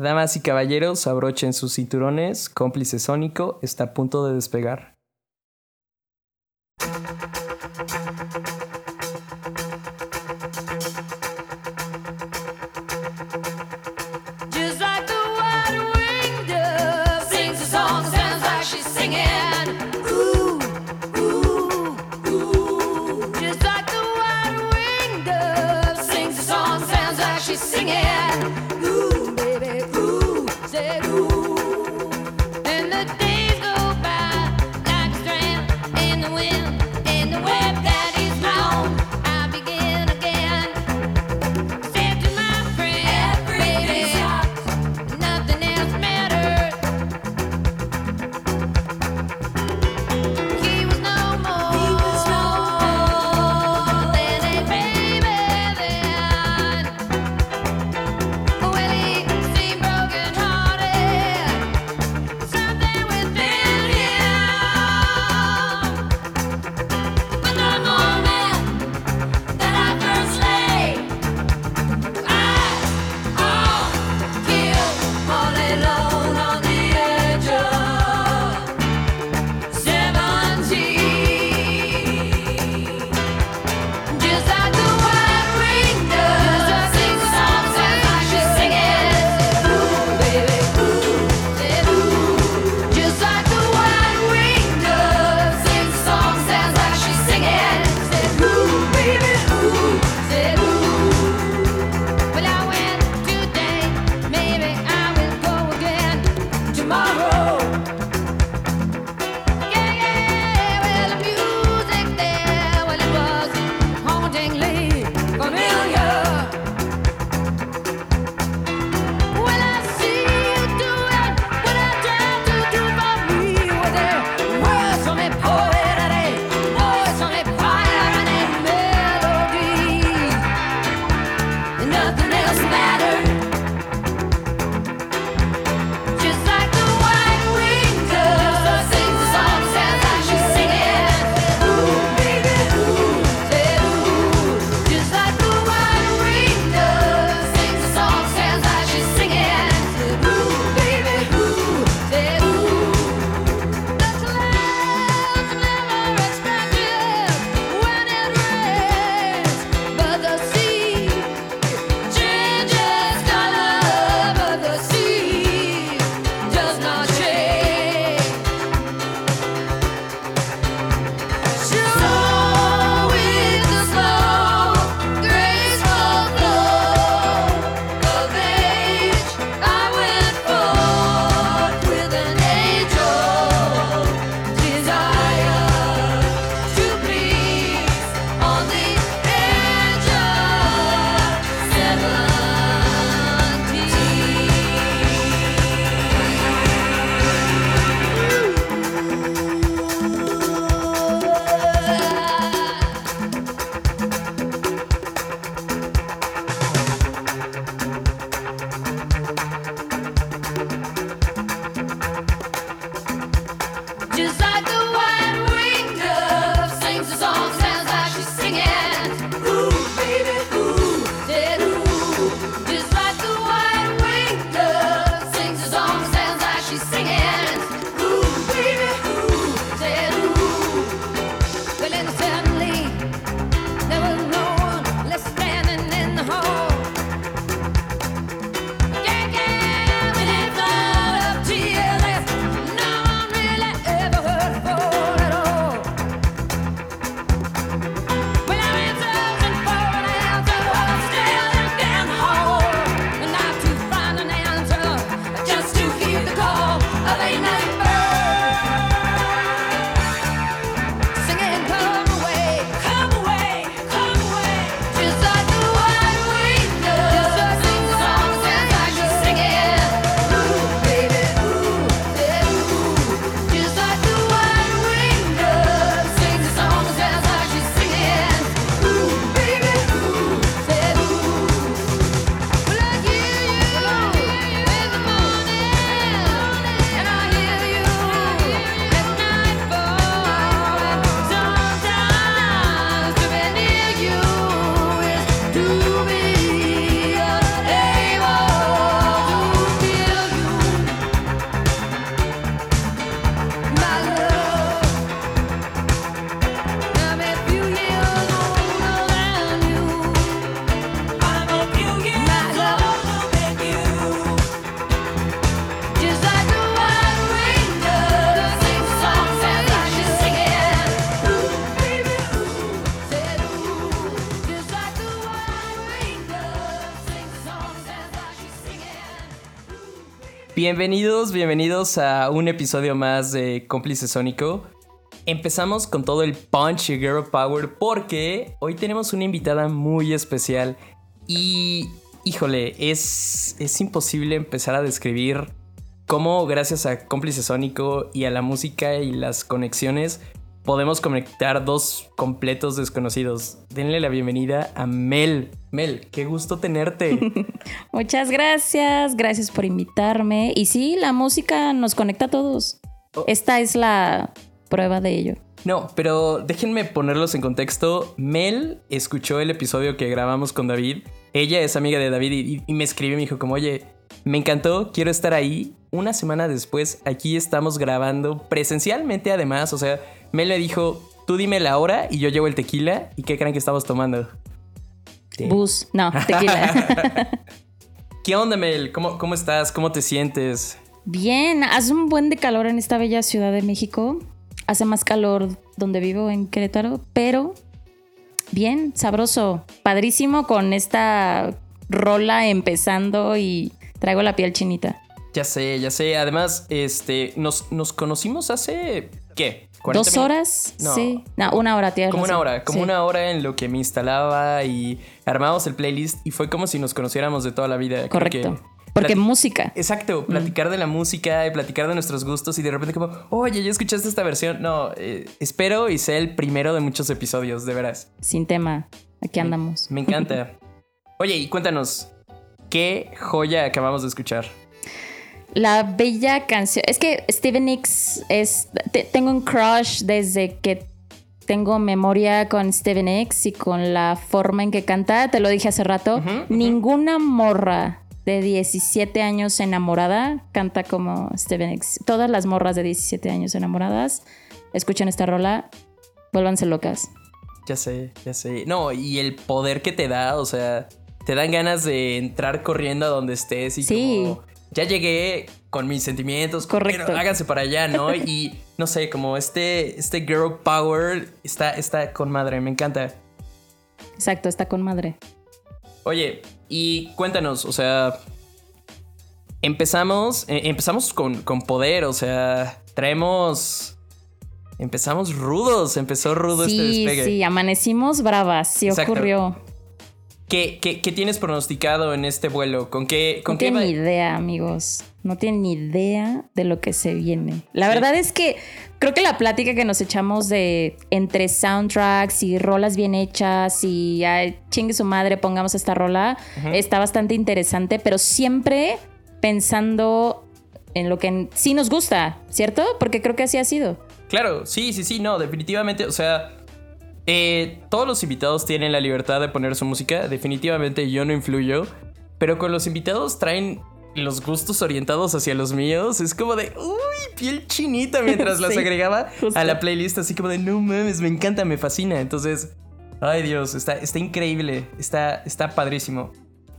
Damas y caballeros, abrochen sus cinturones, cómplice sónico está a punto de despegar. Bienvenidos, bienvenidos a un episodio más de Cómplice Sónico. Empezamos con todo el punch y girl power porque hoy tenemos una invitada muy especial y, híjole, es, es imposible empezar a describir cómo gracias a Cómplice Sónico y a la música y las conexiones podemos conectar dos completos desconocidos. Denle la bienvenida a Mel. Mel, qué gusto tenerte. Muchas gracias, gracias por invitarme. Y sí, la música nos conecta a todos. Oh. Esta es la prueba de ello. No, pero déjenme ponerlos en contexto. Mel escuchó el episodio que grabamos con David. Ella es amiga de David y, y me escribió y me dijo como, oye, me encantó, quiero estar ahí. Una semana después, aquí estamos grabando presencialmente además. O sea, Mel le dijo, tú dime la hora y yo llevo el tequila. ¿Y qué creen que estamos tomando? Bus, no, tequila. ¿Qué onda, Mel? ¿Cómo, ¿Cómo estás? ¿Cómo te sientes? Bien, hace un buen de calor en esta bella ciudad de México. Hace más calor donde vivo en Querétaro, pero bien, sabroso, padrísimo con esta rola empezando y traigo la piel chinita. Ya sé, ya sé. Además, este, nos, nos conocimos hace, ¿qué? ¿40 ¿Dos horas? No. Sí. No, una hora, tienes Como una hora, como Sí. una hora en lo que me instalaba y armábamos el playlist y fue como si nos conociéramos de toda la vida. Correcto. que- Porque música. Exacto, platicar de la música y platicar de nuestros gustos y de repente como, oye, ¿ya escuchaste esta versión? No, eh, espero y sea el primero de muchos episodios, de veras. Sin tema. Aquí andamos. Me encanta. Oye, y cuéntanos, ¿qué joya acabamos de escuchar? La bella canción. Es que Steven Nicks es. te- tengo un crush desde que tengo memoria con Steven Nicks y con la forma en que canta. Te lo dije hace rato. Ninguna morra de 17 años enamorada canta como Steven Nicks. Todas las morras de 17 años enamoradas escuchan esta rola, vuélvanse locas. Ya sé, ya sé. No, y el poder que te da, o sea, te dan ganas de entrar corriendo a donde estés y Sí. como ya llegué con mis sentimientos, Correcto. pero háganse para allá, ¿no? Y no sé, como este este girl power está está con madre, me encanta. Exacto, está con madre. Oye, y cuéntanos, o sea, empezamos eh, empezamos con, con poder, o sea, traemos empezamos rudos, empezó rudo este Sí, despegue. sí, amanecimos bravas. Sí Exacto. ocurrió. ¿Qué, qué, qué tienes pronosticado en este vuelo? ¿Con qué, con No qué tienen ni idea, amigos. No tienen ni idea de lo que se viene. La Sí. verdad es que creo que la plática que nos echamos de entre soundtracks y rolas bien hechas y ay, chingue su madre, pongamos esta rola, está bastante interesante, pero siempre pensando en lo que sí nos gusta, ¿cierto? Porque creo que así ha sido. Claro, sí, sí, sí, no, definitivamente, o sea, eh, todos los invitados tienen la libertad de poner su música, definitivamente yo no influyo, pero con los invitados traen los gustos orientados hacia los míos, es como de, uy, piel chinita mientras las agregaba justo. a la playlist, así como de, no mames, me encanta, me fascina, entonces, ay Dios, está, está increíble, está, está padrísimo.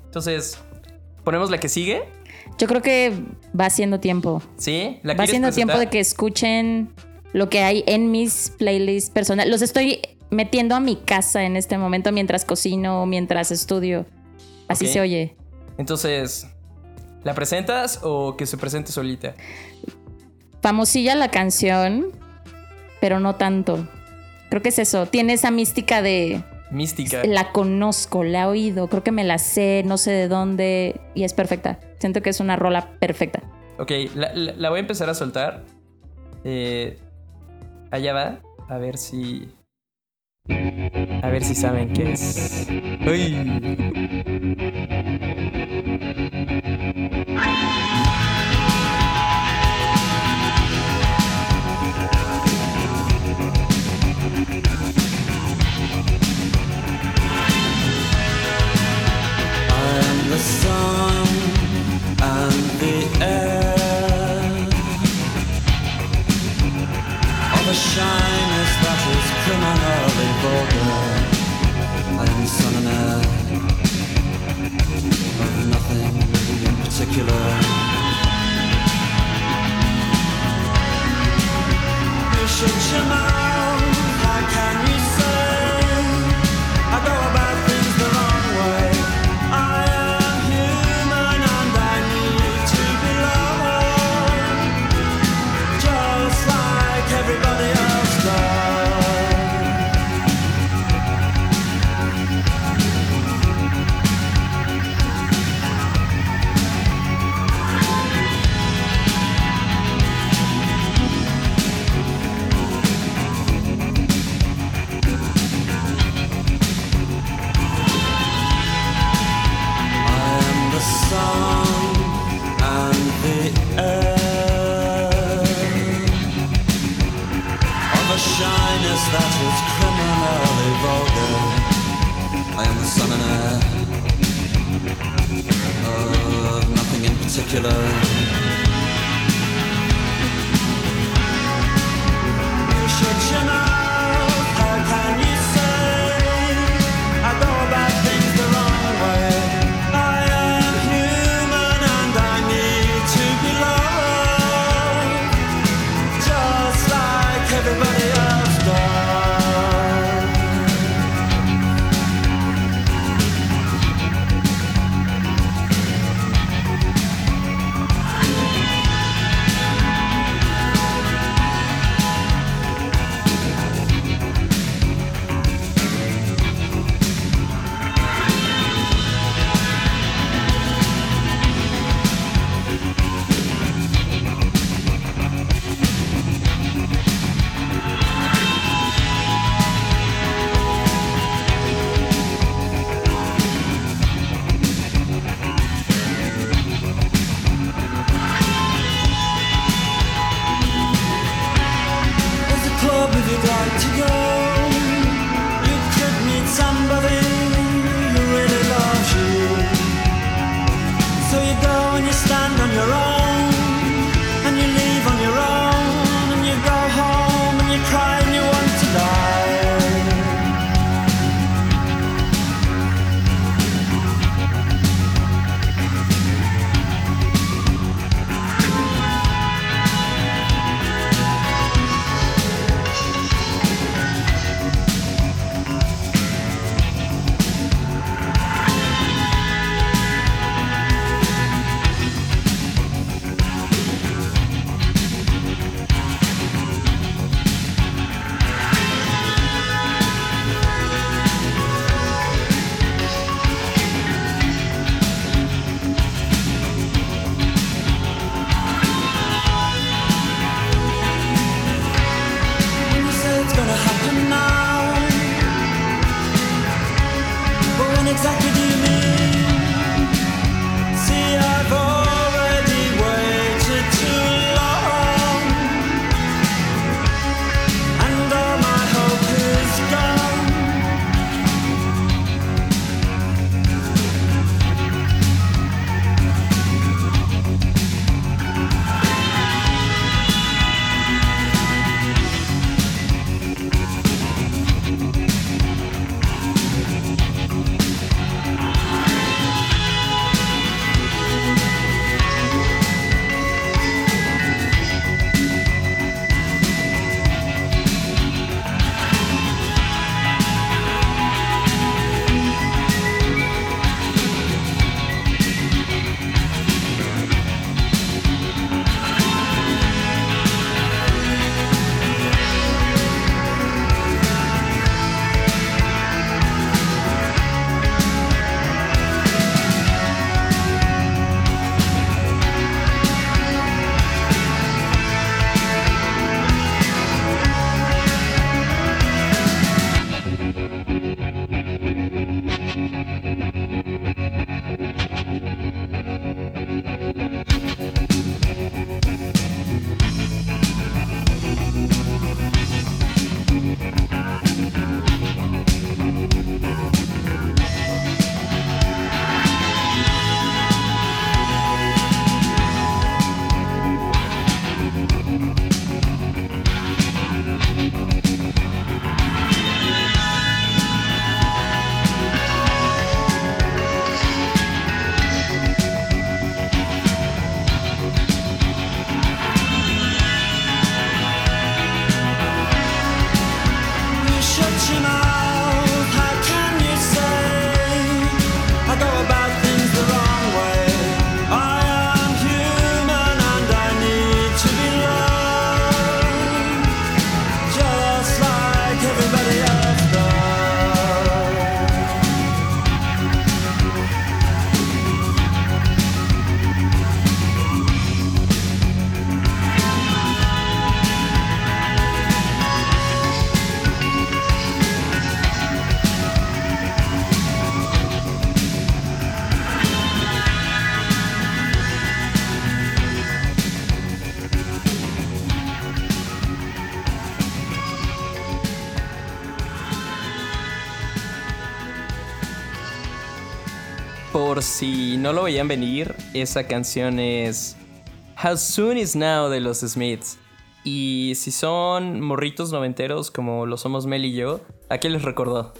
Entonces, ¿ponemos la que sigue? Yo creo que va siendo tiempo. ¿Sí? ¿La Va siendo tiempo de que escuchen lo que hay en mis playlists personales. Los estoy metiendo a mi casa en este momento mientras cocino, mientras estudio. Así se oye. Entonces, ¿la presentas o que se presente solita? Famosilla la canción, pero no tanto. Creo que es eso. Tiene esa mística de Mística. la conozco, la he oído, creo que me la sé, no sé de dónde y es perfecta. Siento que es una rola perfecta. Ok, la, la- la voy a empezar a soltar. Eh, allá va. A ver si. A ver si saben qué es. Uy. I'm vulgar and sun and air of nothing in particular. You shut your mouth, how can you say I don't I am the son and heir of nothing in particular. You should know. No lo veían venir, esa canción es How Soon Is Now de los Smiths. Y si son morritos noventeros como lo somos Mel y yo, ¿a qué les recordó?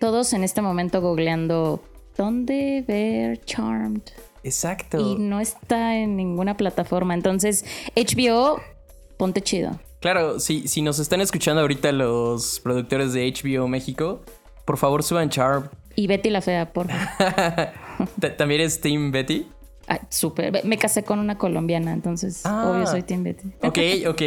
Todos en este momento googleando ¿Dónde ver Charmed? Exacto. Y no está en ninguna plataforma. Entonces, HBO, ponte chido. Claro, si, si nos están escuchando ahorita los productores de HBO México, por favor suban Charm. Y Betty la Fea, por favor. Ta- ¿También es Team Betty? Ay, súper. Me casé con una colombiana, entonces Ah. obvio soy Team Betty. Ok, ok.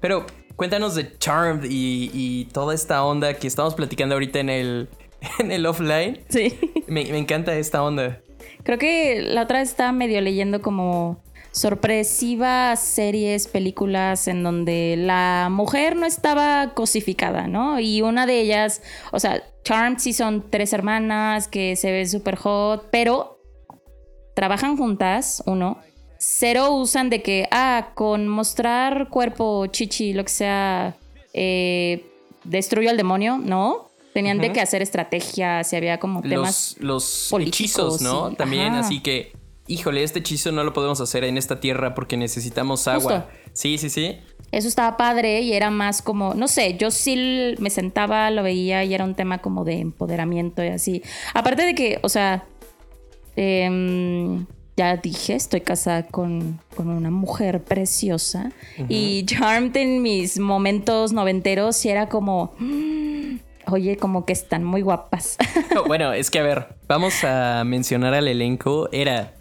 Pero cuéntanos de Charmed y, y toda esta onda que estamos platicando ahorita en el, en el offline. Sí. Me, me encanta esta onda. Creo que la otra vez estaba medio leyendo como sorpresivas series, películas en donde la mujer no estaba cosificada, ¿no? Y una de ellas, o sea, Charmed sí son tres hermanas que se ven súper hot, pero trabajan juntas, uno. Cero usan de que, ah, con mostrar cuerpo, chichi, lo que sea, eh, destruyo al demonio, ¿no? Tenían de que hacer estrategias y había como temas Los, los políticos, hechizos, ¿no? sí. También, Ajá. así que, híjole, este hechizo no lo podemos hacer en esta tierra porque necesitamos agua. Justo. Sí, sí, sí. Eso estaba padre y era más como, no sé, yo sí me sentaba, lo veía y era un tema como de empoderamiento y así. Aparte de que, o sea, em, ya dije, estoy casada con, con una mujer preciosa y Charmed en mis momentos noventeros sí era como, "Mm, oye, como que están muy guapas. No, bueno, es que a ver, vamos a mencionar al elenco. Era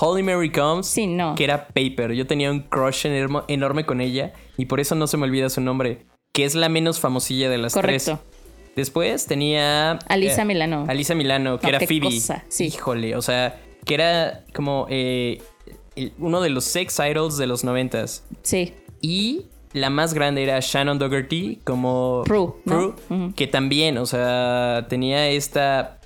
Holly Mary Combs, Sí, no. que era Paper. Yo tenía un crush enorme, enorme con ella y por eso no se me olvida su nombre, que es la menos famosilla de las Correcto. tres. Después tenía... Alisa eh, Milano. Alisa Milano, que No, era Phoebe. cosa, sí. Híjole, o sea, que era como eh, el- uno de los sex idols de los noventas. Sí. Y la más grande era Shannon Dougherty como Prue, ¿no? Prue, Ujú. que también, o sea, tenía esta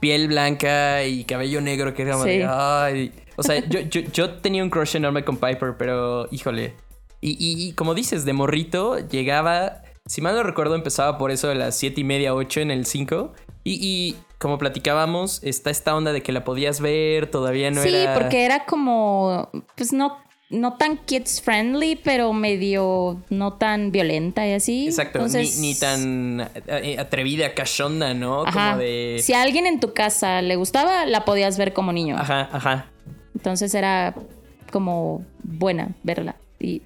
piel blanca y cabello negro que era Sí. ay. O sea, yo, yo, yo tenía un crush enorme con Piper, pero híjole. Y, y- y como dices, de morrito llegaba, si mal no recuerdo, empezaba por eso de las 7 y media, 8 en el 5. Y, y como platicábamos, está esta onda de que la podías ver, todavía no sí, era... porque era como, pues no, no tan kids friendly, pero medio no tan violenta y así. Exacto, Entonces, ni, ni tan eh, atrevida, cachonda, ¿no? Ajá. Como de... Si a alguien en tu casa le gustaba, la podías ver como niño. Ajá, ajá. Entonces era como buena verla. Y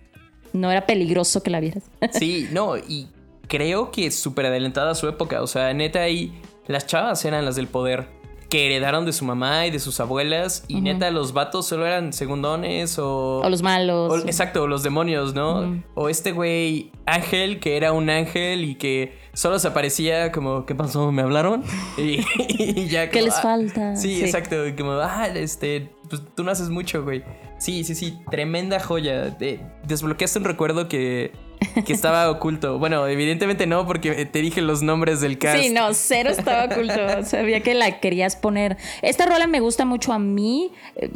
no era peligroso que la vieras. Sí, no, y creo que súper adelantada a su época. O sea, neta, ahí las chavas eran las del poder que heredaron de su mamá y de sus abuelas. Y neta, los vatos solo eran segundones o. o los malos. o- exacto, o los demonios, ¿no? O este güey Ángel, que era un ángel y que solo se aparecía como, ¿qué pasó? ¿Me hablaron? Y, y ya ¿Qué como, les "Ah". falta? Sí, Sí. exacto. Como, ah, este, pues tú no haces mucho, güey. Sí, sí, sí, tremenda joya. De- desbloqueaste un recuerdo que, que estaba oculto. Bueno, evidentemente no, porque te dije los nombres del cast. Sí, no, cero estaba oculto. Sabía que la querías poner. Esta rola me gusta mucho a mí, eh,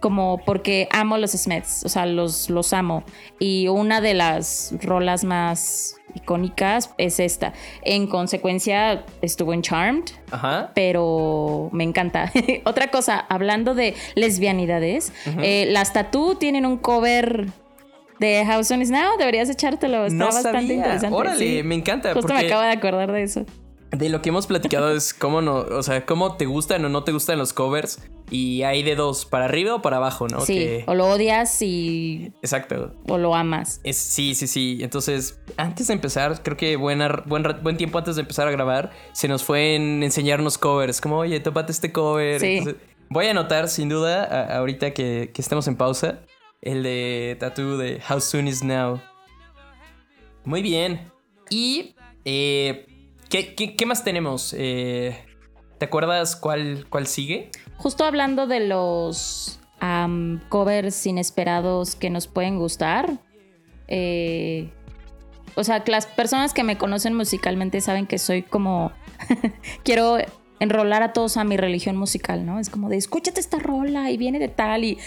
como porque amo los Smiths, o sea, los, los amo. Y una de las rolas más icónicas es esta. En consecuencia, estuvo en Charmed, Ajá. pero me encanta. Otra cosa, hablando de lesbianidades, eh, las Tattoo tienen un cover de How Soon Is Now. Deberías echártelo. Está No bastante sabía. interesante. Órale, sí. me encanta, Justo me acabo de acordar de eso. De lo que hemos platicado es cómo no, o sea, cómo te gustan o no te gustan los covers. Y hay de dos, para arriba o para abajo, ¿no? Sí, Que- o lo odias y Exacto. o lo amas. Es, sí, sí, sí. Entonces, antes de empezar, creo que buena, buen, buen tiempo antes de empezar a grabar, se nos fue en enseñarnos covers. Como, oye, tópate este cover. Sí. Entonces, voy a anotar, sin duda, a- ahorita que, que estemos en pausa, el de Tattoo de How Soon Is Now. Muy bien. Y, eh, ¿qué, qué- qué más tenemos? Eh, ¿Te acuerdas cuál, cuál sigue? Justo hablando de los covers inesperados que nos pueden gustar. eh, o sea, las personas que me conocen musicalmente saben que soy como. quiero enrolar a todos a mi religión musical, ¿no? Es como de escúchate esta rola y viene de tal y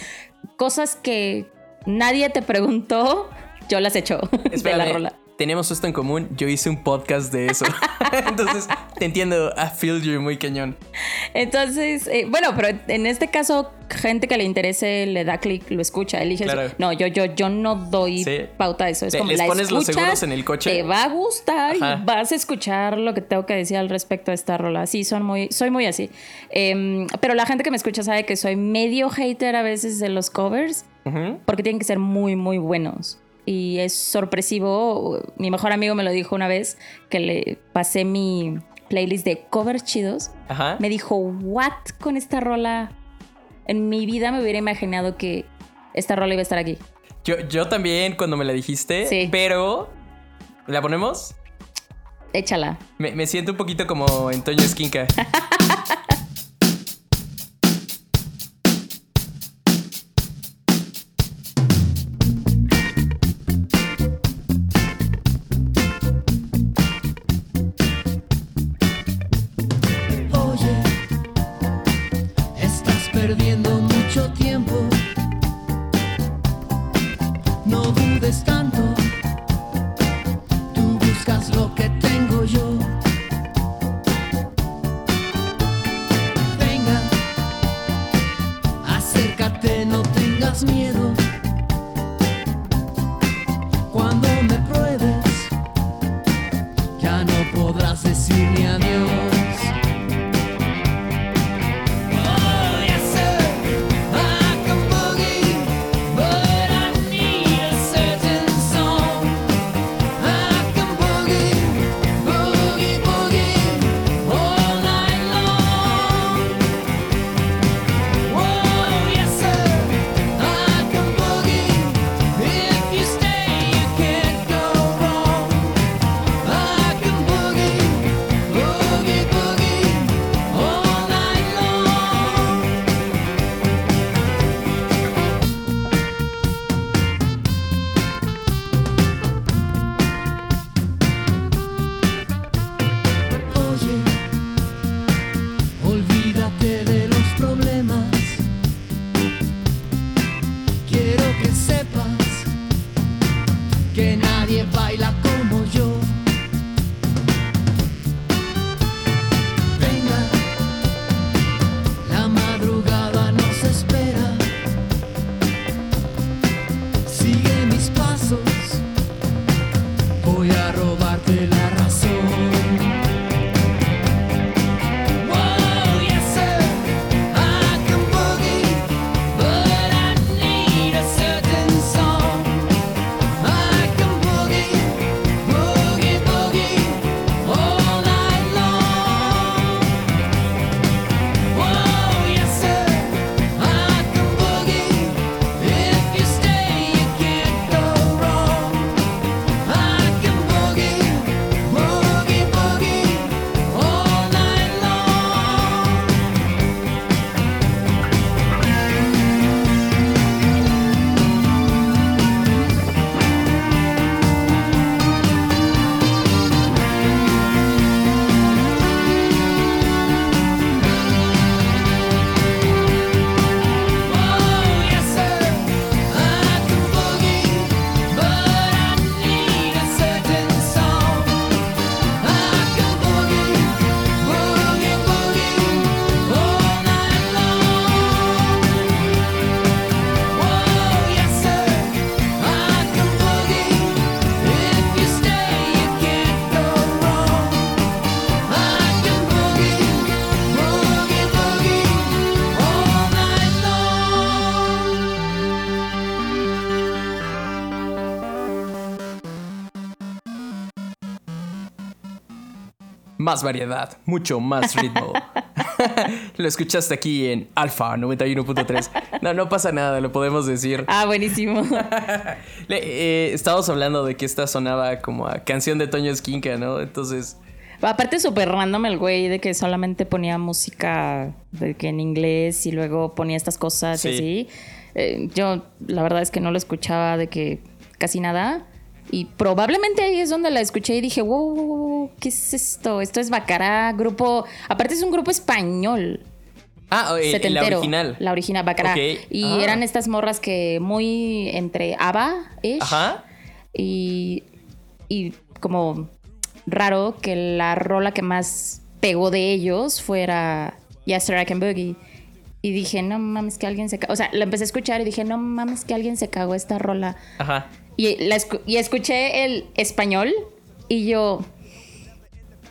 cosas que nadie te preguntó, yo las echo de la Espérame, rola. Tenemos esto en común. Yo hice un podcast de eso. Entonces, te entiendo. I feel you muy cañón. Entonces, eh, bueno, pero en este caso, gente que le interese le da clic, lo escucha, elige. No, yo, yo, yo no doy Sí. pauta a eso. Es como les la pones los seguros en el coche. Te va a gustar Ajá. y vas a escuchar lo que tengo que decir al respecto de esta rola. Sí, son muy, soy muy así. Em, pero la gente que me escucha sabe que soy medio hater a veces de los covers porque tienen que ser muy, muy buenos. Y es sorpresivo. Mi mejor amigo me lo dijo una vez que le pasé mi playlist de covers chidos. Ajá. Me dijo, ¿what con esta rola? En mi vida me hubiera imaginado que esta rola iba a estar aquí. Yo, yo también cuando me la dijiste, Sí. pero ¿la ponemos? Échala. Me, me siento un poquito como en Toño Esquinca. Más variedad, mucho más ritmo. lo escuchaste aquí en Alfa 91.3. No, no pasa nada, lo podemos decir. Ah, buenísimo. Le- eh, estábamos hablando de que esta sonaba como a canción de Toño Esquinca, ¿no? Entonces, Aparte súper random el güey de que solamente ponía música de que en inglés y luego ponía estas cosas Sí. y así. Eh, yo la verdad es que no lo escuchaba de que casi nada. Y probablemente ahí es donde la escuché y dije, wow, ¿qué es esto? Esto es Bacará, grupo... Aparte es un grupo español. ah, eh, la setentero. original. La original, Bacará. Y Ah. eran estas morras que muy entre ABBA-ish. Ajá. Y y como raro que la rola que más pegó de ellos fuera Yesterday I Can Boogie. Y dije, no mames que alguien se cagó. O sea, la empecé a escuchar y dije, no mames que alguien se cagó esta rola. Ajá. Y, la escu- y escuché el español y yo,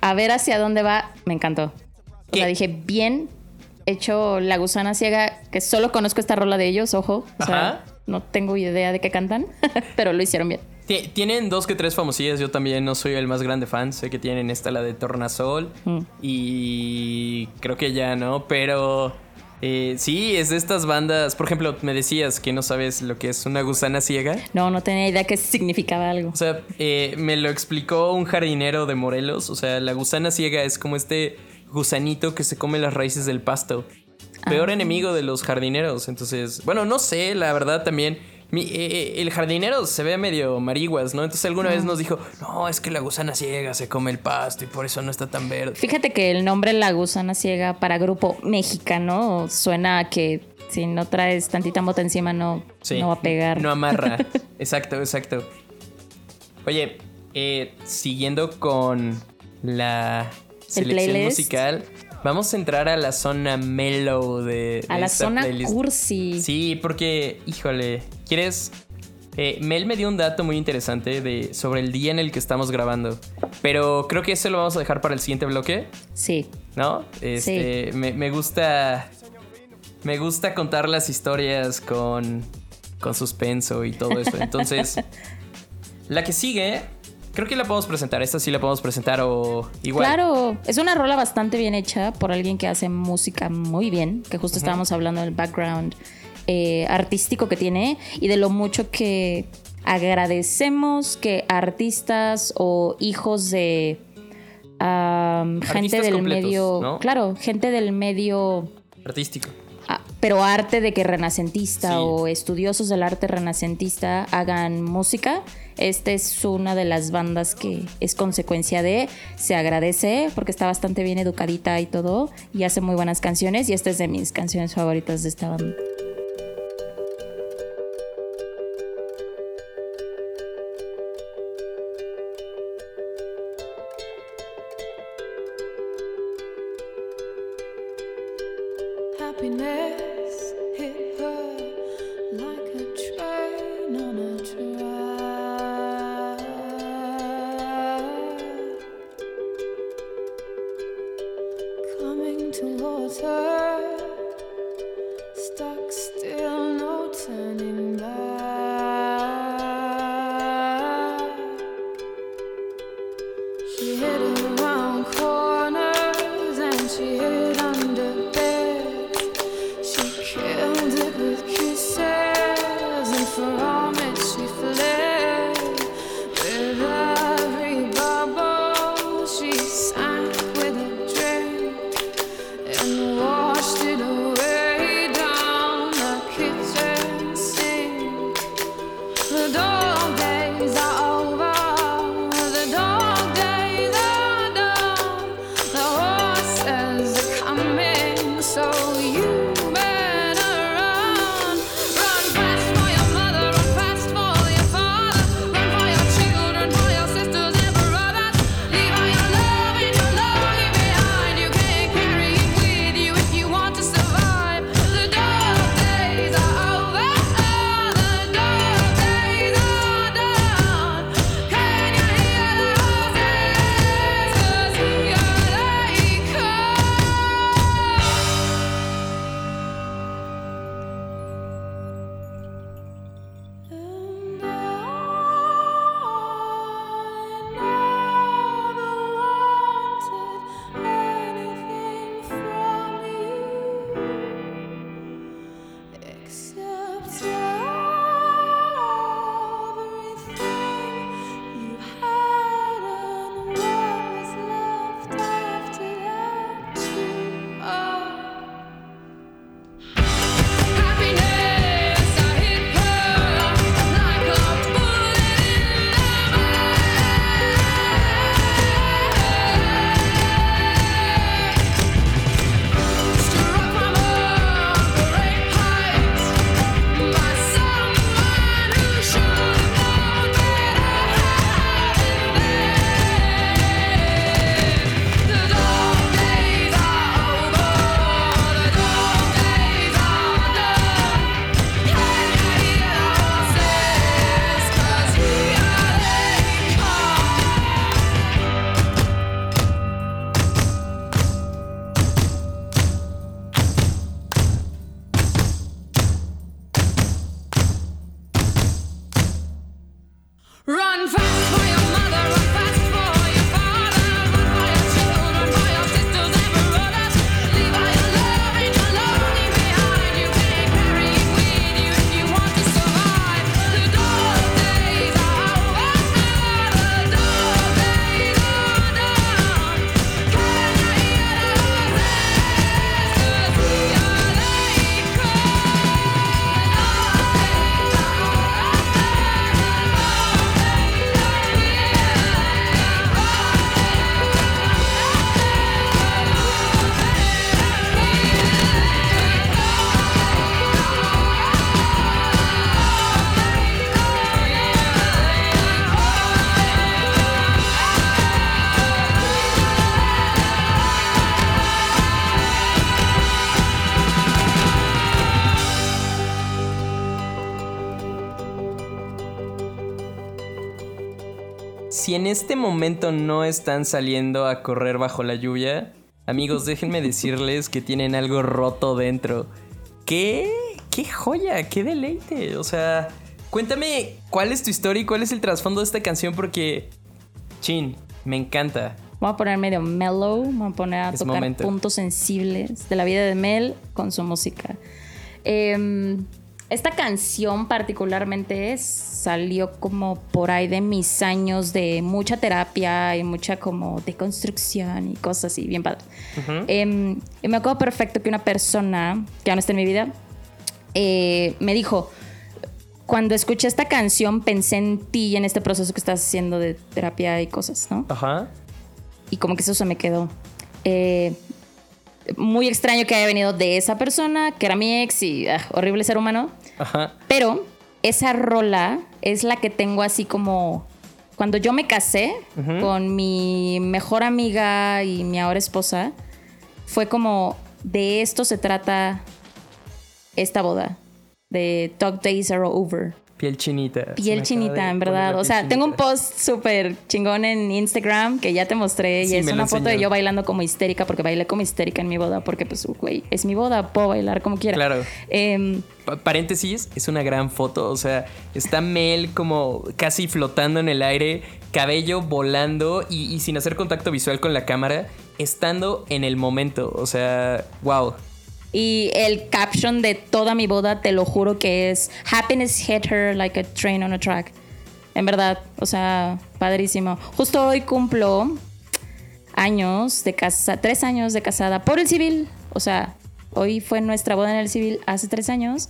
a ver hacia dónde va, me encantó. O sea, dije, bien hecho La Gusana Ciega, que solo conozco esta rola de ellos, ojo. O sea, Ajá. no tengo idea de qué cantan, pero lo hicieron bien. Ti- Tienen dos que tres famosillas, yo también no soy el más grande fan, sé que tienen esta, la de Tornasol, Mm. y creo que ya, ¿no? Pero eh, sí, es de estas bandas, por ejemplo, me decías que no sabes lo que es una gusana ciega. No, no tenía idea que significaba algo. O sea, eh, me lo explicó un jardinero de Morelos, o sea, la gusana ciega es como este gusanito que se come las raíces del pasto. Peor Ah. enemigo de los jardineros, entonces, bueno, no sé, la verdad también. Mi- eh, eh, el jardinero se ve medio marihuas, ¿no? Entonces alguna vez nos dijo, no, es que la gusana ciega se come el pasto y por eso no está tan verde. Fíjate que el nombre La Gusana Ciega para grupo mexicano suena a que si no traes tantita mota encima no, Sí, no va a pegar. No amarra. exacto, exacto. Oye, eh, siguiendo con la selección musical, vamos a entrar a la zona mellow de, a de la esta zona playlist. cursi. Sí, porque, híjole, ¿quieres? Eh, Mel me dio un dato muy interesante de, sobre el día en el que estamos grabando. Pero creo que eso lo vamos a dejar para el siguiente bloque, Sí. ¿no? Este, me, me gusta. Me gusta contar las historias con, con suspenso y todo eso. Entonces, la que sigue, creo que la podemos presentar. Esta sí la podemos presentar o igual. Claro, es una rola bastante bien hecha por alguien que hace música muy bien, que justo estábamos hablando del background eh, artístico que tiene y de lo mucho que agradecemos que artistas o hijos de gente del medio, ¿no? claro, gente del medio Artístico. Ah, pero arte de que renacentista Sí. o estudiosos del arte renacentista hagan música. Esta es una de las bandas que es consecuencia de, se agradece porque está bastante bien educadita y todo y hace muy buenas canciones y esta es de mis canciones favoritas de esta banda. Este momento no están saliendo a correr bajo la lluvia, amigos, déjenme decirles que tienen algo roto dentro. ¿Qué? ¡Qué joya! ¡Qué deleite! O sea, cuéntame cuál es tu historia y cuál es el trasfondo de esta canción porque... Chin, me encanta. Voy a poner medio mellow, voy a poner a Es tocar momento. puntos sensibles de la vida de Mel con su música. Em, esta canción particularmente salió como por ahí de mis años de mucha terapia y mucha como deconstrucción y cosas así, bien padre. Em, y me acuerdo perfecto que una persona que ya no está en mi vida eh, me dijo, cuando escuché esta canción pensé en ti y en este proceso que estás haciendo de terapia y cosas, ¿no? Ajá. y como que eso se me quedó. Eh, muy extraño que haya venido de esa persona, que era mi ex y ah, horrible ser humano. Ajá. Pero esa rola es la que tengo así como cuando yo me casé con mi mejor amiga y mi ahora esposa. Fue como de esto se trata esta boda. De Dog Days Are Over. Piel chinita. Piel chinita, en verdad. O sea, tengo un post súper chingón en Instagram que ya te mostré Sí, y es una foto de yo bailando como histérica porque bailé como histérica en mi boda porque pues, güey, es mi boda, puedo bailar como quiera. Claro. Em, Pa- Paréntesis, es una gran foto. O sea, está Mel como casi flotando en el aire, cabello volando y, y sin hacer contacto visual con la cámara, estando en el momento. O sea, wow. Y el caption de toda mi boda, te lo juro que es Happiness hit her like a train on a track. En verdad, o sea, padrísimo. Justo hoy cumplo años de casa, tres años de casada por el civil. O sea, hoy fue nuestra boda en el civil hace tres años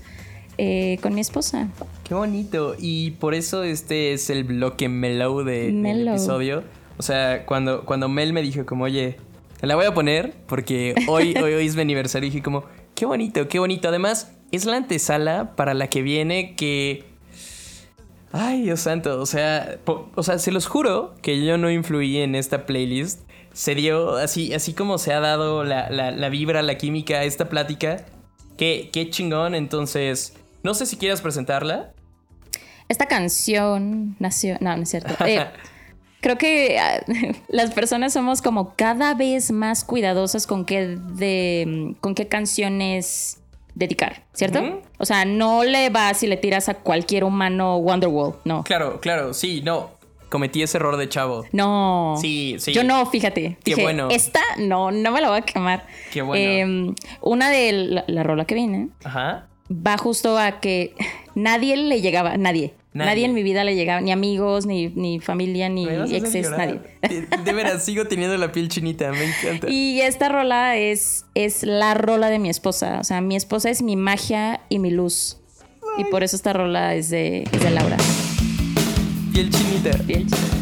eh, con mi esposa. Qué bonito. Y por eso este es el bloque mellow de, del episodio. O sea, cuando, cuando Mel me dijo como, oye, la voy a poner porque hoy, hoy, hoy es mi aniversario. dije como, qué bonito, qué bonito. Además, es la antesala para la que viene que... Ay, Dios santo. O sea, po- o sea, se los juro que yo no influí en esta playlist. Se dio así, así como se ha dado la, la- la vibra, la química, esta plática. Qué, qué chingón. Entonces, no sé si quieras presentarla. Esta canción nació. No, no es cierto. Eh, creo que ah, las personas somos como cada vez más cuidadosas con qué, de, con qué canciones dedicar, ¿cierto? O sea, no le vas y le tiras a cualquier humano Wonderwall, no. Claro, claro, sí, no. Cometí ese error de chavo. No. Sí, sí. Yo no, fíjate. Qué Dije, bueno. Esta no, no me la voy a quemar. Qué bueno. Eh, una de la, la rola que viene Ajá. va justo a que nadie le llegaba, nadie. Nadie. Nadie, en mi vida le llegaba, ni amigos, ni, ni familia, ni exes, nadie. De, de veras, sigo teniendo la piel chinita, me encanta. Y esta rola es, es la rola de mi esposa. O sea, mi esposa es mi magia y mi luz. Y por eso esta rola es de, es de Laura. Piel chinita. Piel. Thank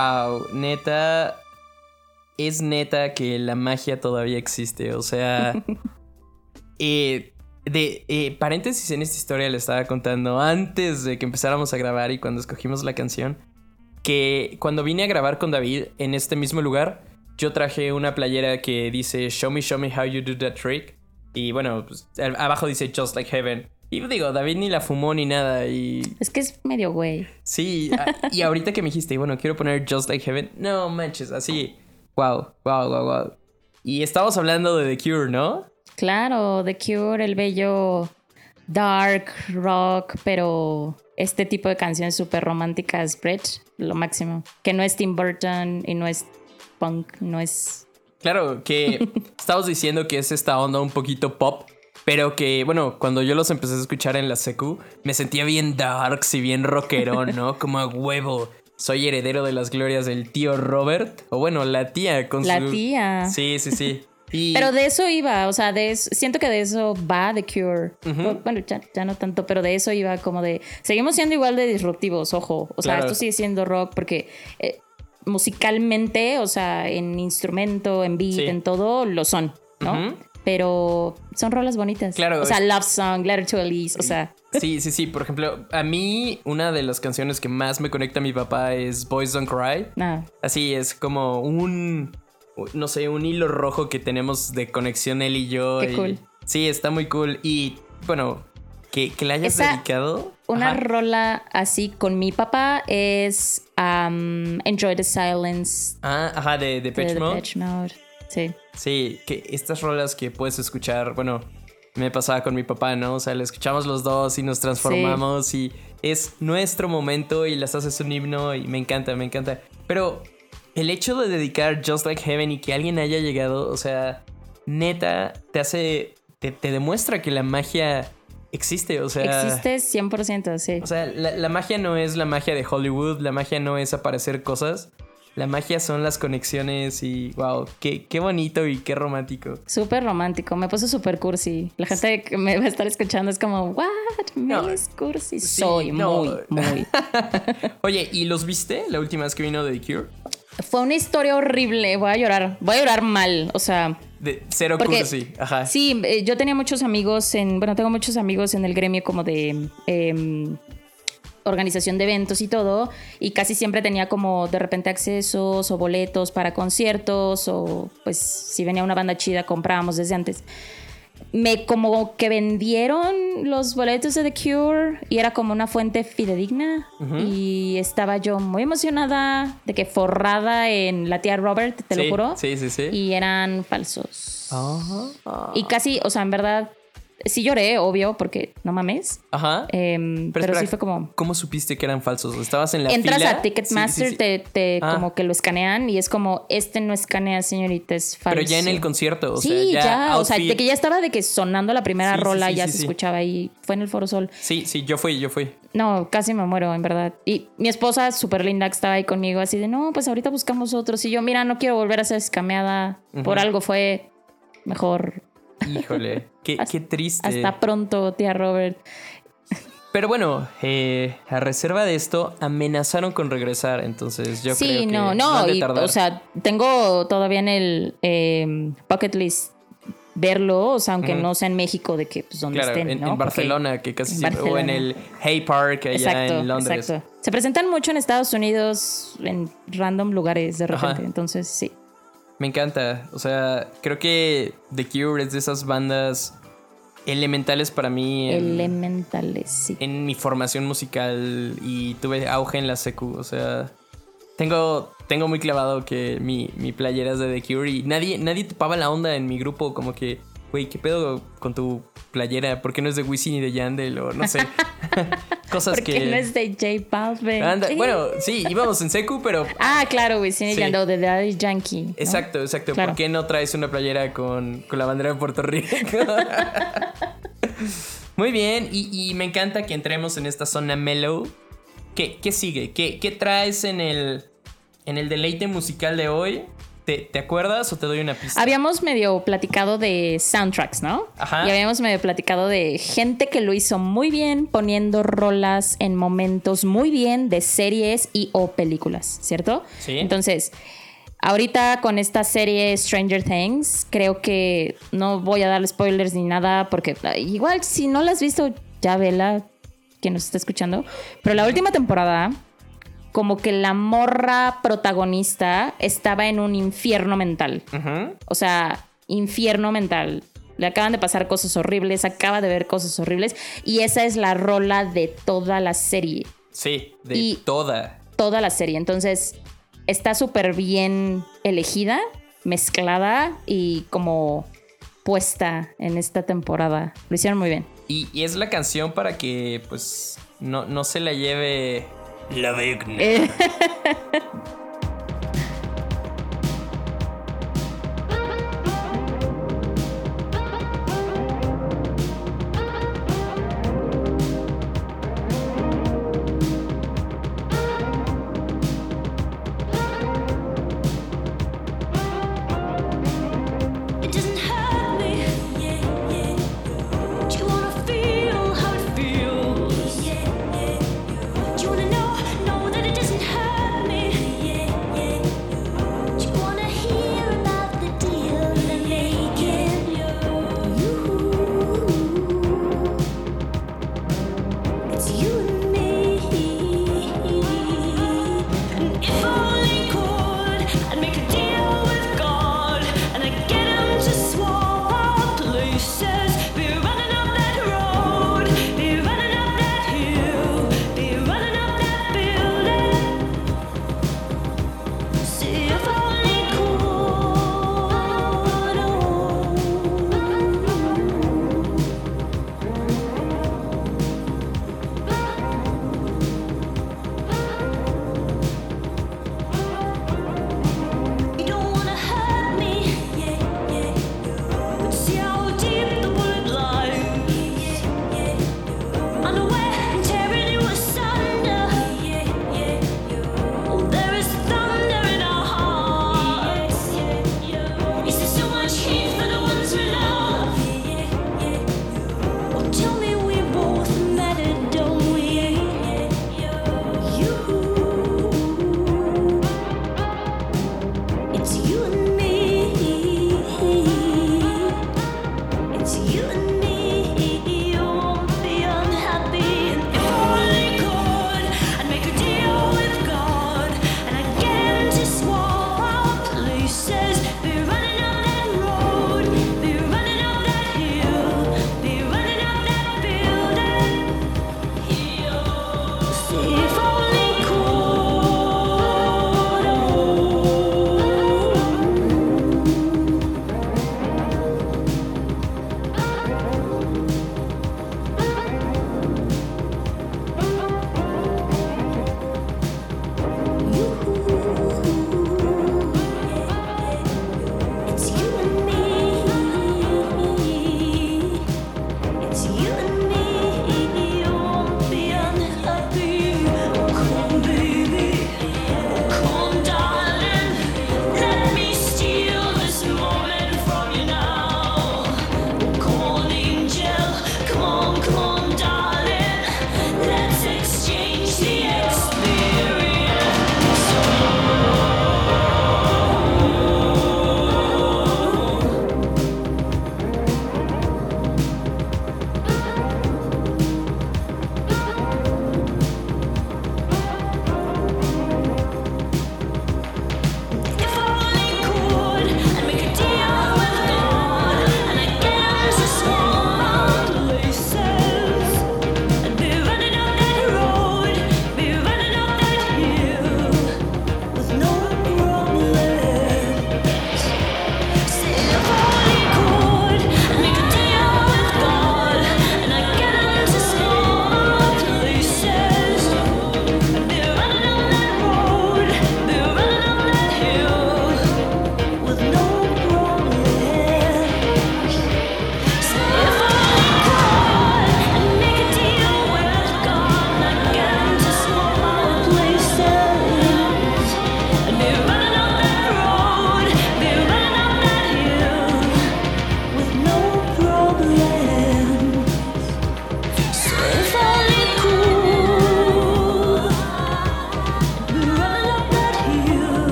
wow, neta, es neta que la magia todavía existe. O sea, eh, de eh, paréntesis en esta historia le estaba contando antes de que empezáramos a grabar y cuando escogimos la canción, que cuando vine a grabar con David en este mismo lugar, yo traje una playera que dice Show me, show me how you do that trick. Y bueno, pues, abajo dice Just like heaven. Y digo, David ni la fumó ni nada. Y Es que es medio güey. Sí, a- y ahorita que me dijiste, bueno, quiero poner Just Like Heaven, no manches, así, wow, wow, wow, wow. Y estamos hablando de The Cure, ¿no? Claro, The Cure, el bello dark rock, pero este tipo de canciones súper románticas, Bridge, lo máximo. Que no es Tim Burton y no es punk, no es... Claro, que estamos diciendo que es esta onda un poquito pop, pero que, bueno, cuando yo los empecé a escuchar en la secu, me sentía bien darks y bien rockerón, ¿no? Como a huevo. Soy heredero de las glorias del tío Robert, o bueno, la tía con La su... tía. Sí, sí, sí. Y... Pero de eso iba, o sea, de eso- siento que de eso va The Cure. Bueno, ya, ya no tanto, pero de eso iba como de... Seguimos siendo igual de disruptivos, ojo. O sea, Claro. esto sigue siendo rock porque eh, musicalmente, o sea, en instrumento, en beat, Sí. en todo, lo son, ¿no? Pero son rolas bonitas. Claro, O sea, Love Song, Letter to Elise, o sea... Sí, sí, sí. Por ejemplo, a mí una de las canciones que más me conecta a mi papá es Boys Don't Cry. Nada. Así es como un, no sé, un hilo rojo que tenemos de conexión él y yo. Qué y- cool. Sí, está muy cool. Y bueno, que, que la hayas Esa- dedicado. Una Ajá. rola así con mi papá es um, Enjoy the Silence Ah, ajá, de, de Depeche Mode. Sí. Sí, que estas rolas que puedes escuchar, bueno, me pasaba con mi papá, ¿no? O sea, la escuchamos los dos y nos transformamos y es nuestro momento y las haces un himno y me encanta, me encanta. Pero el hecho de dedicar Just Like Heaven y que alguien haya llegado, o sea, neta, te hace, te, te demuestra que la magia existe, o sea... Existe 100%, sí. O sea, la, la magia no es la magia de Hollywood, la magia no es aparecer cosas. La magia son las conexiones y wow, qué, qué bonito y qué romántico. Súper romántico, me puso súper cursi. La gente que me va a estar escuchando es como, ¿what? No. ¿Me es cursi? Sí, Soy no. muy, muy. Oye, ¿y los viste la última vez que vino de The Cure? Fue una historia horrible, voy a llorar, voy a llorar mal, o sea, De cero Porque- cursi, ajá. Sí, eh, yo tenía muchos amigos en, bueno, tengo muchos amigos en el gremio como de em, organización de eventos y todo, y casi siempre tenía como de repente accesos o boletos para conciertos, o pues si venía una banda chida comprábamos desde antes. Me como que vendieron los boletos de The Cure y era como una fuente fidedigna y estaba yo muy emocionada de que forrada en la tía Robert, te sí, lo juro, Sí, sí, sí. y eran falsos. Y casi, o sea, en verdad, sí lloré, obvio, porque no mames. Ajá. Em, pero espera, sí fue como. ¿Cómo supiste que eran falsos? ¿Estabas en la Entras fila? a Ticketmaster, Sí, sí, sí. te, te Ah. como que lo escanean y es como, este no escanea, señorita, es falso. Pero ya en el concierto, o sí, sea, ya, ya, o sea, de que ya estaba de que sonando la primera Sí, sí, rola, sí, ya sí, se sí. escuchaba ahí, fue en el Foro Sol. Sí, sí, yo fui, yo fui. No, casi me muero, en verdad. Y mi esposa, súper linda, que estaba ahí conmigo, así de, no, pues ahorita buscamos otros. Y yo, mira, no quiero volver a ser escameada. Por algo fue mejor. Híjole, qué, Hasta- qué triste. Hasta pronto, tía Robert. Pero bueno, eh, a reserva de esto, amenazaron con regresar, entonces yo sí, creo que no, no, y, o sea, tengo todavía en el eh, bucket list verlo, o sea, aunque no sea en México, de que pues donde Claro, estén, en, ¿no? en Porque- Barcelona, que casi siempre, o en el Hay Park allá Exacto, en Londres. exacto. Se presentan mucho en Estados Unidos, en random lugares de repente, Ajá. entonces sí. Me encanta, o sea, creo que The Cure es de esas bandas elementales para mí en, Elementales, sí. en mi formación musical y tuve auge en la secu, o sea, tengo, tengo muy clavado que mi, mi playera es de The Cure y nadie, nadie topaba la onda en mi grupo, como que, güey, ¿qué pedo con tu playera? ¿Por qué no es de Wisin y de Yandel? O no sé, cosas Porque que... no es de J Balvin. Anda, bueno, sí, íbamos en secu, pero Ah, claro, Wisin y Sí. Yandel de Daddy Yankee. ¿no? Exacto, exacto. Claro. ¿Por qué no traes una playera con, con la bandera de Puerto Rico? Muy bien, y, y me encanta que entremos en esta zona mellow. ¿Qué, qué sigue? ¿Qué, qué traes en el, en el deleite musical de hoy? ¿Te, te acuerdas o te doy una pista? Habíamos medio platicado de soundtracks, ¿no? Ajá. Y habíamos medio platicado de gente que lo hizo muy bien poniendo rolas en momentos muy bien de series y o películas, ¿cierto? Sí. Entonces, ahorita con esta serie Stranger Things, creo que no voy a dar spoilers ni nada porque ah, igual si no la has visto, ya vela, quien nos está escuchando. Pero la última temporada como que la morra protagonista estaba en un infierno mental. O sea, infierno mental. Le acaban de pasar cosas horribles, acaba de ver cosas horribles. Y esa es la rola de toda la serie. Sí, de Y- toda. Toda la serie. Entonces, está súper bien elegida, mezclada y como puesta en esta temporada. Lo hicieron muy bien. Y, y es la canción para que, pues, no, no se la lleve la Vigna.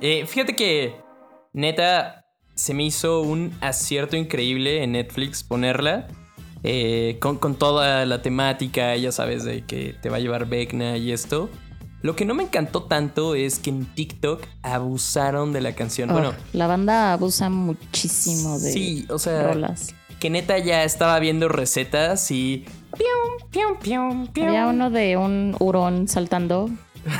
eh, fíjate que neta se me hizo un acierto increíble en Netflix ponerla. eh, con, con toda la temática, ya sabes, de que te va a llevar Vecna y esto. Lo que no me encantó tanto es que en TikTok abusaron de la canción. Oh, bueno, la banda abusa muchísimo de sí, o sea, rolas. que neta ya estaba viendo recetas y. pium, pium, pium, pium. Había uno de un hurón saltando,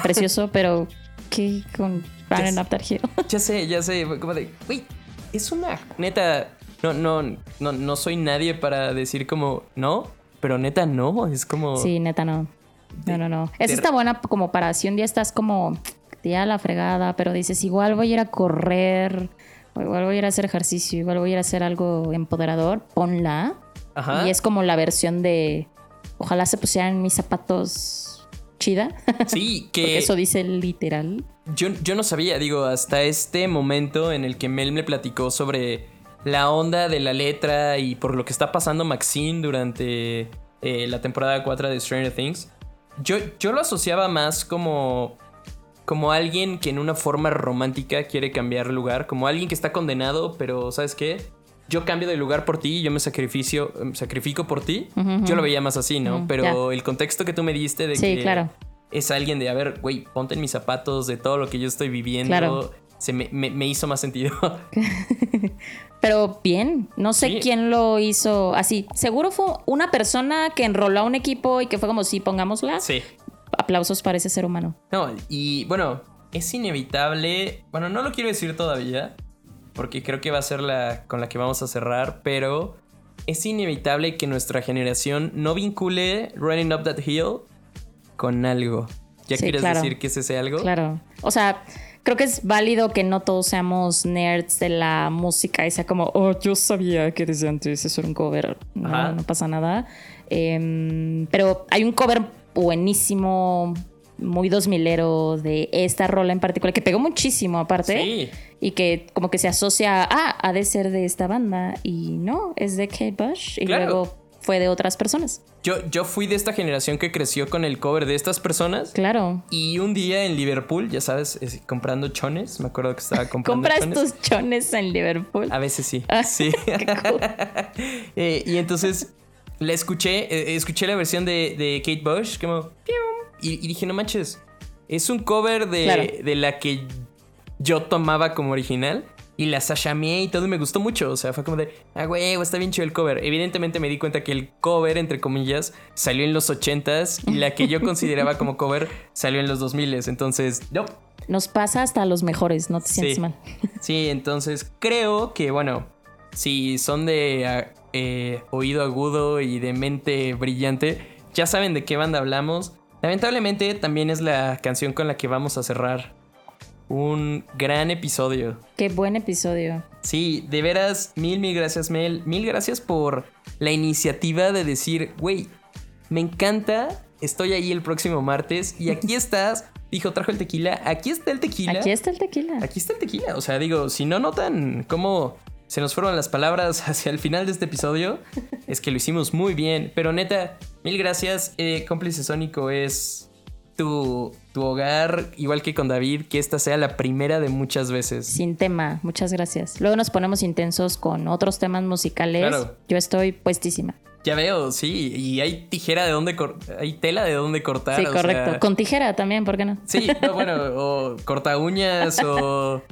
precioso, pero ¿qué con Running Up That Hill? Ya sé, ya sé. Como de, güey, es una. Neta, no, no, no, no soy nadie para decir como no, pero neta no. Es como. Sí, neta, no. No, no, no. Esa está buena como para si un día estás como ya la fregada, pero dices, igual voy a ir a correr, o igual voy a ir a hacer ejercicio, igual voy a ir a hacer algo empoderador, ponla. Ajá. Y es como la versión de, ojalá se pusieran mis zapatos chida, Sí, porque que eso dice literal. yo, yo no sabía, digo, hasta este momento en el que Mel me platicó sobre la onda de la letra y por lo que está pasando Maxine durante eh, la temporada 4 de Stranger Things. Yo, yo lo asociaba más como como alguien que en una forma romántica quiere cambiar lugar, como alguien que está condenado, pero ¿sabes qué? Yo cambio de lugar por ti, yo me sacrificio, em, sacrifico por ti. Yo lo veía más así, ¿no? Pero el contexto que tú me diste de Sí, que claro. es alguien de, a ver, güey, ponte en mis zapatos de todo lo que yo estoy viviendo, Claro. se me, me- me hizo más sentido. Pero bien, no sé Sí. quién lo hizo así. Seguro fue una persona que enroló a un equipo y que fue como, sí, pongámosla. sí. Aplausos para ese ser humano. No, y bueno, es inevitable. Bueno, no lo quiero decir todavía, porque creo que va a ser la con la que vamos a cerrar, pero es inevitable que nuestra generación no vincule Running Up That Hill con algo. ¿Ya Sí, quieres claro. decir que es ese algo? Claro. O sea, creo que es válido que no todos seamos nerds de la música y sea como, oh, yo sabía que desde antes eso era un cover. No, no pasa nada. Em, pero hay un cover buenísimo, muy dos milero de esta rola en particular, que pegó muchísimo aparte. Sí. Y que como que se asocia a, ah, ha de ser de esta banda. Y no, es de Kate Bush. Y Claro. luego fue de otras personas. Yo, yo fui de esta generación que creció con el cover de estas personas. Claro. Y un día en Liverpool, ya sabes, es- comprando chones, me acuerdo que estaba comprando Compras chones. tus chones en Liverpool. A veces sí. Ah, sí. Eh, y entonces la escuché, eh, escuché la versión de, de Kate Bush, como... Y, y dije, no manches, es un cover de, Claro. de la que yo tomaba como original. Y la sashameé y todo y me gustó mucho. O sea, fue como de, ah, güey, está bien chido el cover. Evidentemente me di cuenta que el cover, entre comillas, salió en los 80s y la que yo consideraba como cover salió en los 2000s. Entonces, no, Nos pasa hasta los mejores, no te sientes Sí. mal. Sí, entonces creo que, bueno, si son de ah, eh, oído agudo y de mente brillante, ya saben de qué banda hablamos. Lamentablemente también es la canción con la que vamos a cerrar un gran episodio. Qué buen episodio. Sí, de veras, mil, mil gracias, Mel. Mil gracias por la iniciativa de decir, güey, me encanta, estoy ahí el próximo martes y aquí estás. Dijo, trajo el tequila. Aquí está el tequila. Aquí está el tequila. Aquí está el tequila. O sea, digo, si no notan cómo se nos fueron las palabras hacia el final de este episodio, es que lo hicimos muy bien. Pero neta, mil gracias. Eh, Cómplice Sónico es tu, tu hogar, igual que con David, que esta sea la primera de muchas veces. Sin tema, muchas gracias. Luego nos ponemos intensos con otros temas musicales. Claro. Yo estoy puestísima. Ya veo, sí. Y hay tijera de dónde cortar. Hay tela de dónde cortar. sí, o correcto. sea- Con tijera también, ¿por qué no? Sí, no, bueno, o corta uñas o,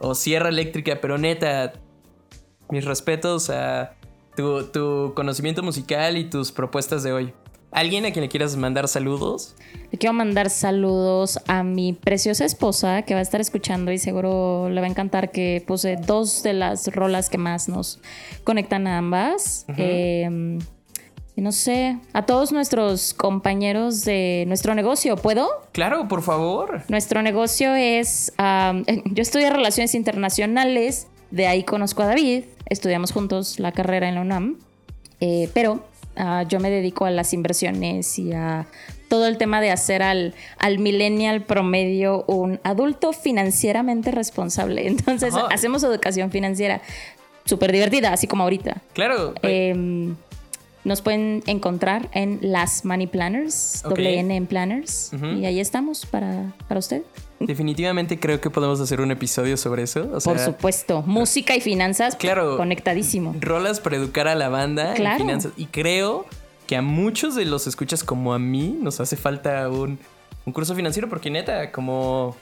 o sierra eléctrica, pero neta, mis respetos a tu, tu conocimiento musical y tus propuestas de hoy. ¿Alguien a quien le quieras mandar saludos? Le quiero mandar saludos a mi preciosa esposa que va a estar escuchando y seguro le va a encantar que puse dos de las rolas que más nos conectan a ambas. Eh, y no sé, a todos nuestros compañeros de nuestro negocio, ¿puedo? Claro, por favor. Nuestro negocio es, yo estudié relaciones internacionales, de ahí conozco a David, estudiamos juntos la carrera en la UNAM, eh, pero ah, yo me dedico a las inversiones y a todo el tema de hacer al, al millennial promedio un adulto financieramente responsable. Entonces Ajá. hacemos educación financiera súper divertida, así como ahorita. Claro. Em, Nos pueden encontrar en Las Money Planners, Ok. doble N en Planners. Y ahí estamos para, para usted. Definitivamente creo que podemos hacer un episodio sobre eso. O sea, Por supuesto. Música y finanzas, Claro. conectadísimo. rolas para educar a la banda en Claro. finanzas. Y creo que a muchos de los escuchas como a mí nos hace falta un, un curso financiero porque neta, como,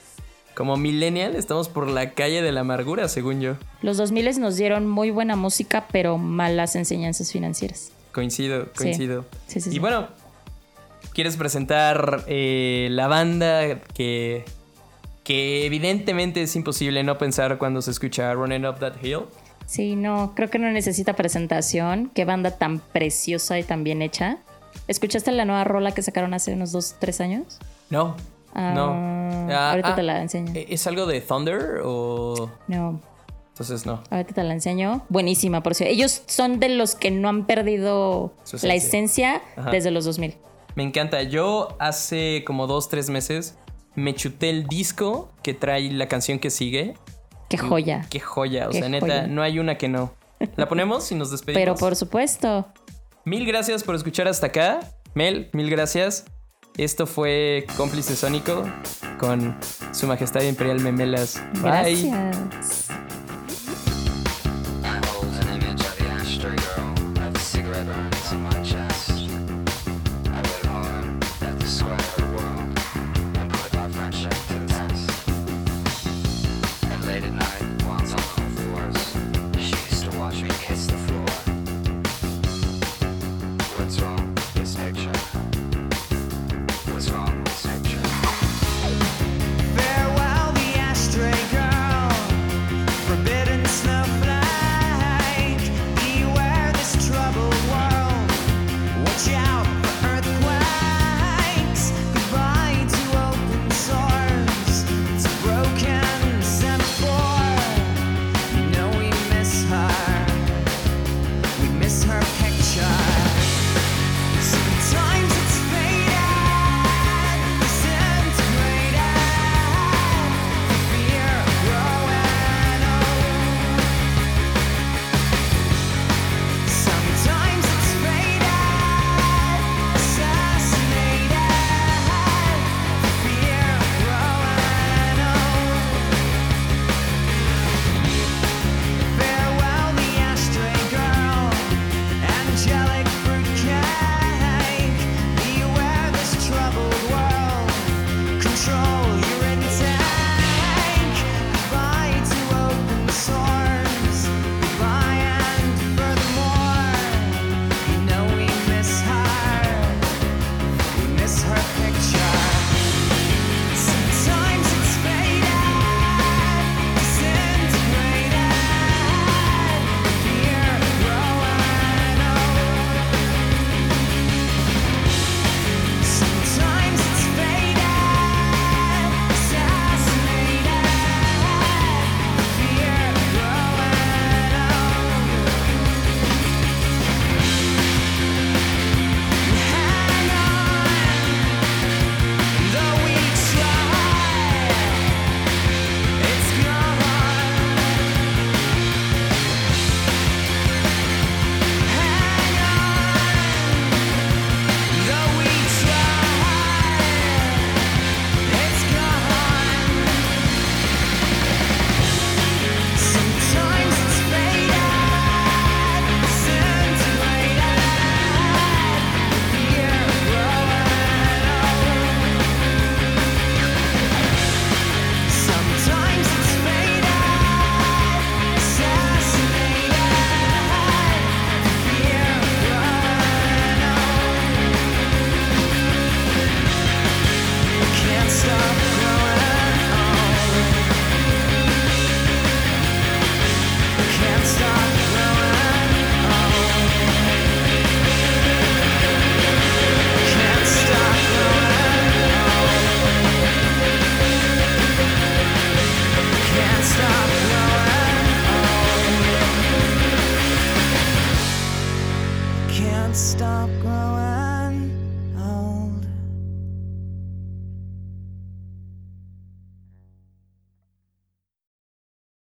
como millennial estamos por la calle de la amargura, según yo. Los 2000 nos dieron muy buena música, pero malas enseñanzas financieras. Coincido, coincido. Sí, sí, y sí. bueno, ¿quieres presentar eh, la banda que, que evidentemente es imposible no pensar cuando se escucha Running Up That Hill? Sí, no, creo que no necesita presentación. Qué banda tan preciosa y tan bien hecha. ¿Escuchaste la nueva rola que sacaron hace unos dos, tres años? No, Ah, no. Ah, ahorita ah, te la enseño. ¿Es algo de Thunder o...? No, Entonces no. ahorita te la enseño. Buenísima, por cierto. Ellos son de los que no han perdido la esencia. esencia Ajá. desde los 2000. Me encanta. Yo hace como dos, tres meses me chuté el disco que trae la canción que sigue. Qué joya. Qué joya. O Qué sea, neta, joya. no hay una que no. ¿La ponemos y nos despedimos? Pero por supuesto. Mil gracias por escuchar hasta acá. Mel, mil gracias. Esto fue Cómplice Sónico con Su Majestad Imperial Memelas. Bye. Gracias.